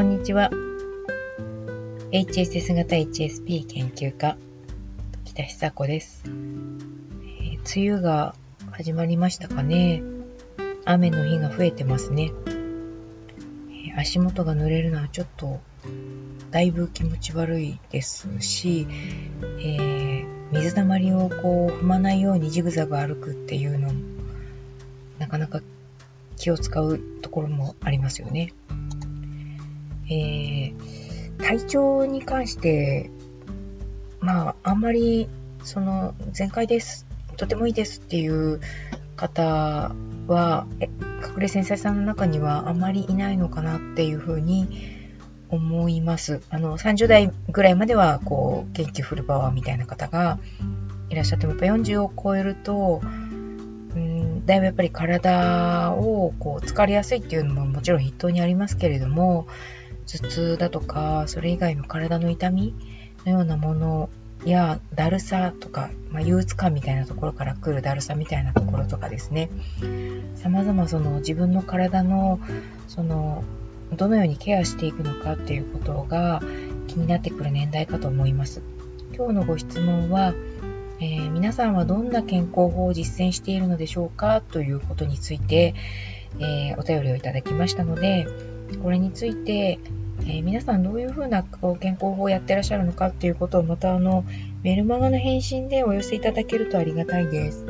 こんにちは。HSS 型 HSP 研究家、北久子です、えー、梅雨が始まりましたかね。雨の日が増えてますね。えー、足元が濡れるのはちょっと、だいぶ気持ち悪いですし、えー、水たまりをこう踏まないようにジグザグ歩くっていうのも、なかなか気を使うところもありますよね。えー、体調に関して、まあ、あんまり、その、全開です、とてもいいですっていう方は、隠れ繊細さんの中にはあんまりいないのかなっていうふうに思います。あの、30代ぐらいまでは、こう、元気フルパワーみたいな方がいらっしゃっても、やっぱ40を超えると、だいぶやっぱり体をこう疲れやすいっていうのももちろん筆頭にありますけれども、頭痛だとか、それ以外の体の痛みのようなものや、だるさとか、まあ、憂鬱感みたいなところから来るだるさみたいなところとかですね、様々その自分の体の、その、どのようにケアしていくのかっていうことが気になってくる年代かと思います。今日のご質問は、えー、皆さんはどんな健康法を実践しているのでしょうかということについて、えー、お便りをいただきましたので、これについて、えー、皆さんどういうふうな健康法をやってらっしゃるのかっていうことをまたあのメルマガの返信でお寄せいただけるとありがたいです。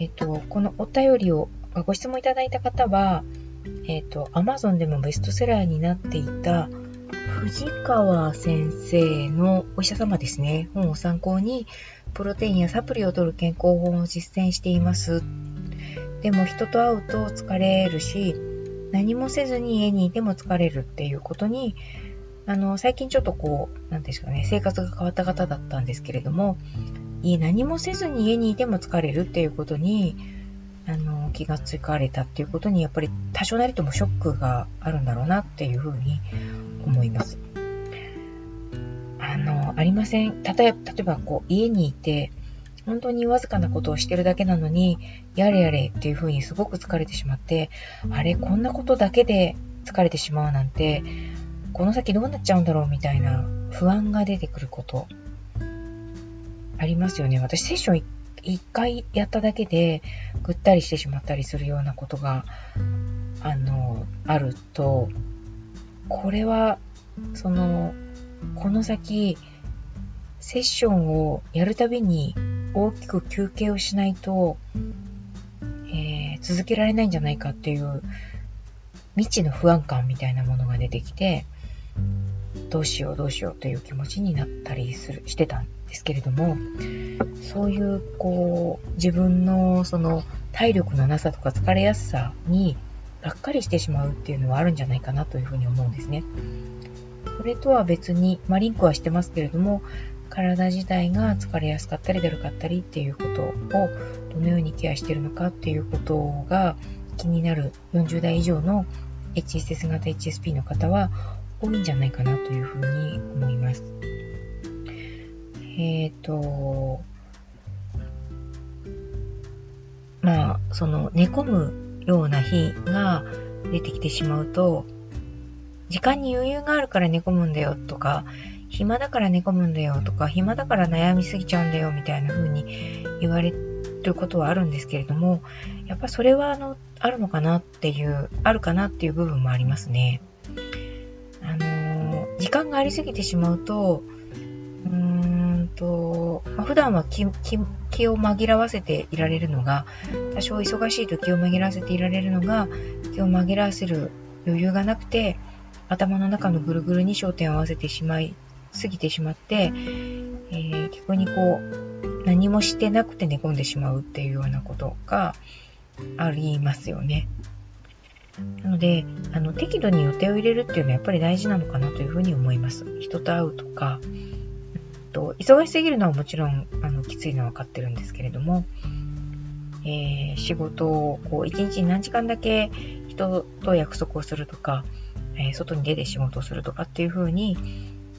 えっ、と、このお便りをご質問いただいた方は、えっ、と、Amazon でもベストセラーになっていた藤川先生のお医者様ですね、本を参考にプロテインやサプリを取る健康法を実践しています。でも人と会うと疲れるし、何もせずに家にいても疲れるっていうことに、あの、最近ちょっとこう、なんですかね、生活が変わった方だったんですけれども、何もせずに家にいても疲れるっていうことに、あの、気がつかれたっていうことに、やっぱり多少なりともショックがあるんだろうなっていうふうに思います。あの、ありません。例えば、例えばこう、家にいて、本当にわずかなことをしてるだけなのに、やれやれっていう風にすごく疲れてしまって、あれ、こんなことだけで疲れてしまうなんて、この先どうなっちゃうんだろうみたいな不安が出てくること、ありますよね。私、セッション一回やっただけで、ぐったりしてしまったりするようなことが、あの、あると、これは、その、この先、セッションをやるたびに大きく休憩をしないと、えー、続けられないんじゃないかっていう未知の不安感みたいなものが出てきて、どうしようどうしようという気持ちになったりする、してたんですけれども、そういう、こう、自分のその体力のなさとか疲れやすさにがっかりしてしまうっていうのはあるんじゃないかなというふうに思うんですね。それとは別に、まあ、リンクはしてますけれども、体自体が疲れやすかったりだるかったりっていうことをどのようにケアしているのかっていうことが気になる40代以上の HSS 型 HSP の方は多いんじゃないかなというふうに思います。えっ、ー、と、まあ、その寝込むような日が出てきてしまうと、時間に余裕があるから寝込むんだよとか、暇だから寝込むんだよとか、暇だから悩みすぎちゃうんだよみたいな風に言われることはあるんですけれども、やっぱそれはあの、あるのかなっていう、あるかなっていう部分もありますね。あの時間がありすぎてしまうと、と、まあ、普段は気気を紛らわせていられるのが、多少忙しいと気を紛らわせていられるのが、気を紛らわせる余裕がなくて、頭の中のぐるぐるに焦点を合わせてしまい過ぎてしまって、えー、逆にこう、何もしてなくて寝込んでしまうっていうようなことがありますよね。なので、あの、適度に予定を入れるっていうのはやっぱり大事なのかなというふうに思います。人と会うとか、と忙しすぎるのはもちろん、あの、きついのは分かってるんですけれども、えー、仕事を、こう、一日に何時間だけ人と約束をするとか、えー、外に出て仕事をするとかっていうふうに、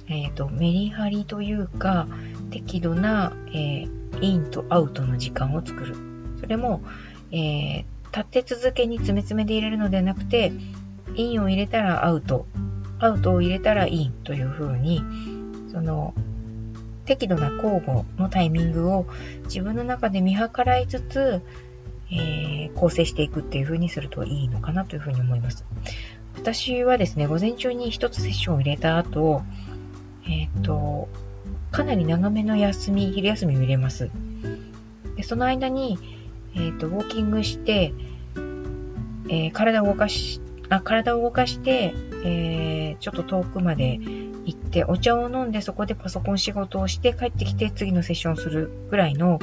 えっ、ー、と、メリハリというか、適度な、え、インとアウトの時間を作る。それも、え、立て続けに詰め詰めで入れるのではなくて、インを入れたらアウト、アウトを入れたらインというふうに、その、適度な交互のタイミングを自分の中で見計らいつつ、えー、構成していくっていう風にするといいのかなというふうに思います。私はですね、午前中に一つセッションを入れた後、えっ、ー、と、かなり長めの休み、昼休みを入れます。でその間に、えっ、ー、と、ウォーキングして、えー、体を動かし、あ、体を動かして、えー、ちょっと遠くまで行って、お茶を飲んでそこでパソコン仕事をして帰ってきて次のセッションをするぐらいの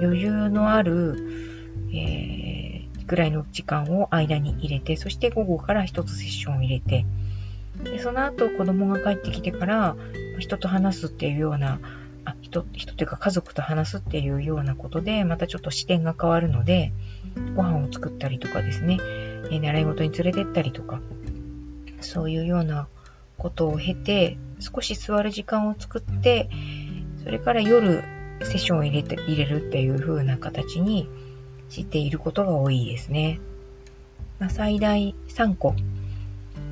余裕のある、えー、ぐらいの時間を間に入れて、そして午後から一つセッションを入れて、でその後子供が帰ってきてから人と話すっていうような、あ人、人というか家族と話すっていうようなことで、またちょっと視点が変わるので、ご飯を作ったりとかですね、え習い事に連れてったりとか、そういうようなことを経て、少し座る時間を作って、それから夜セッションを入れて、入れるっていう風な形にしていることが多いですね。まあ、最大3個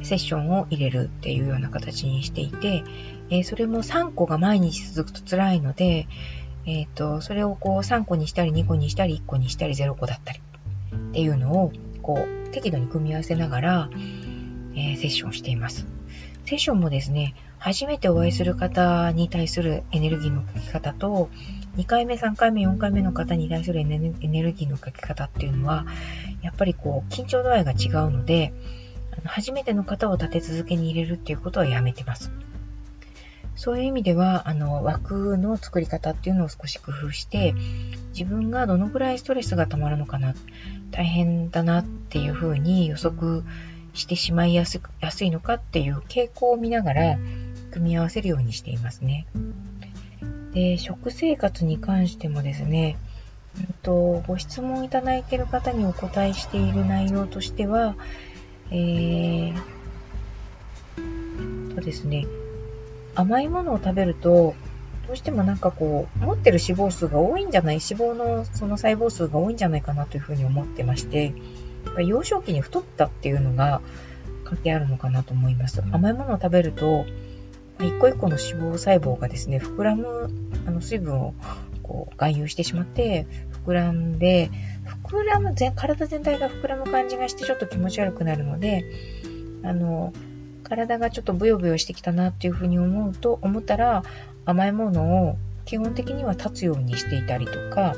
セッションを入れるっていうような形にしていて、えー、それも3個が毎日続くと辛いので、えっ、ー、と、それをこう3個にしたり2個にしたり1個にしたり0個だったりっていうのをこう適度に組み合わせながら、えー、セッションしています。セッションもですね、初めてお会いする方に対するエネルギーのかけ方と、2回目、3回目、4回目の方に対するエネルギーのかけ方っていうのは、やっぱりこう、緊張度合いが違うので、初めての方を立て続けに入れるっていうことはやめてます。そういう意味では、あの、枠の作り方っていうのを少し工夫して、自分がどのぐらいストレスが溜まるのかな、大変だなっていうふうに予測してしまいやすやすいのかっていう傾向を見ながら、組み合わせるようにしていますね。で、食生活に関してもですね、うんと、ご質問いただいている方にお答えしている内容としては、えー、とですね、甘いものを食べると、どうしてもなんかこう、持ってる脂肪数が多いんじゃない、脂肪のその細胞数が多いんじゃないかなというふうに思ってまして、幼少期に太ったっていうのが関係あるのかなと思います。甘いものを食べると、一個一個の脂肪細胞がですね、膨らむ、あの、水分をこう、含有してしまって、膨らんで、膨らむ、体全体が膨らむ感じがしてちょっと気持ち悪くなるので、あの、体がちょっとブヨブヨしてきたなっていうふうに思うと、思ったら甘いものを基本的には立つようにしていたりとか、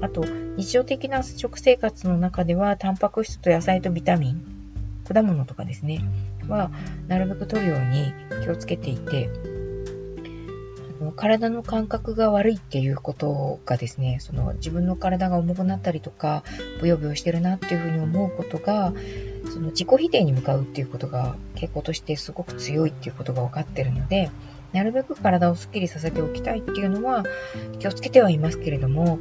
あと、日常的な食生活の中では、タンパク質と野菜とビタミン、果物とかですね、は、なるべく取るように気をつけていて、体の感覚が悪いっていうことがですね、その自分の体が重くなったりとか、ブヨブヨしてるなっていうふうに思うことが、その自己否定に向かうっていうことが傾向としてすごく強いっていうことが分かってるので、なるべく体をスッキリさせておきたいっていうのは気をつけてはいますけれども、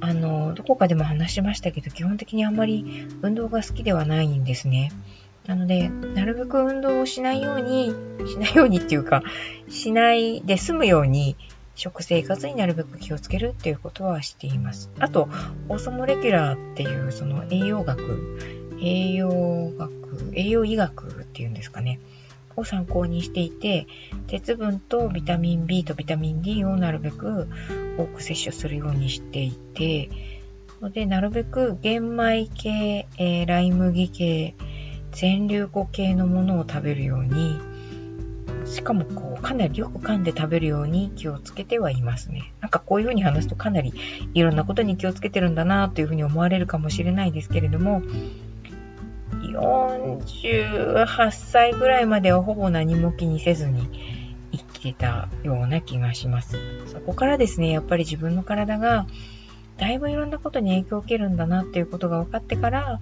あの、どこかでも話しましたけど、基本的にあんまり運動が好きではないんですね。なので、なるべく運動をしないように、しないようにっていうか、しないで済むように、食生活になるべく気をつけるっていうことはしています。あと、オーソモレキュラーっていうその栄養学、栄養学、栄養医学っていうんですかね。を参考にしていて、鉄分とビタミン B とビタミン D をなるべく多く摂取するようにしていて、ので、なるべく玄米系、えー、ライ麦系、全粒粉系のものを食べるように、しかもこう、かなりよく噛んで食べるように気をつけてはいますね。なんかこういうふうに話すとかなりいろんなことに気をつけてるんだなというふうに思われるかもしれないですけれども、48歳ぐらいまではほぼ何も気にせずに生きてたような気がします。そこからですね、やっぱり自分の体がだいぶいろんなことに影響を受けるんだなっていうことが分かってから、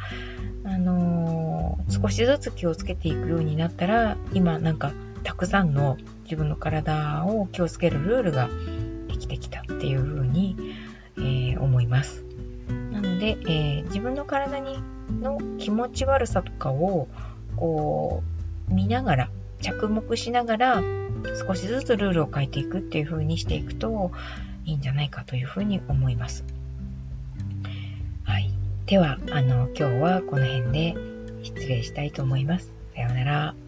あのー、少しずつ気をつけていくようになったら、今なんかたくさんの自分の体を気をつけるルールができてきたっていうふうに、えー、思います。で、えー、自分の体にの気持ち悪さとかをこう見ながら着目しながら少しずつルールを変えていくっていう風にしていくといいんじゃないかというふうに思います。はい。では、あの、今日はこの辺で失礼したいと思います。さようなら。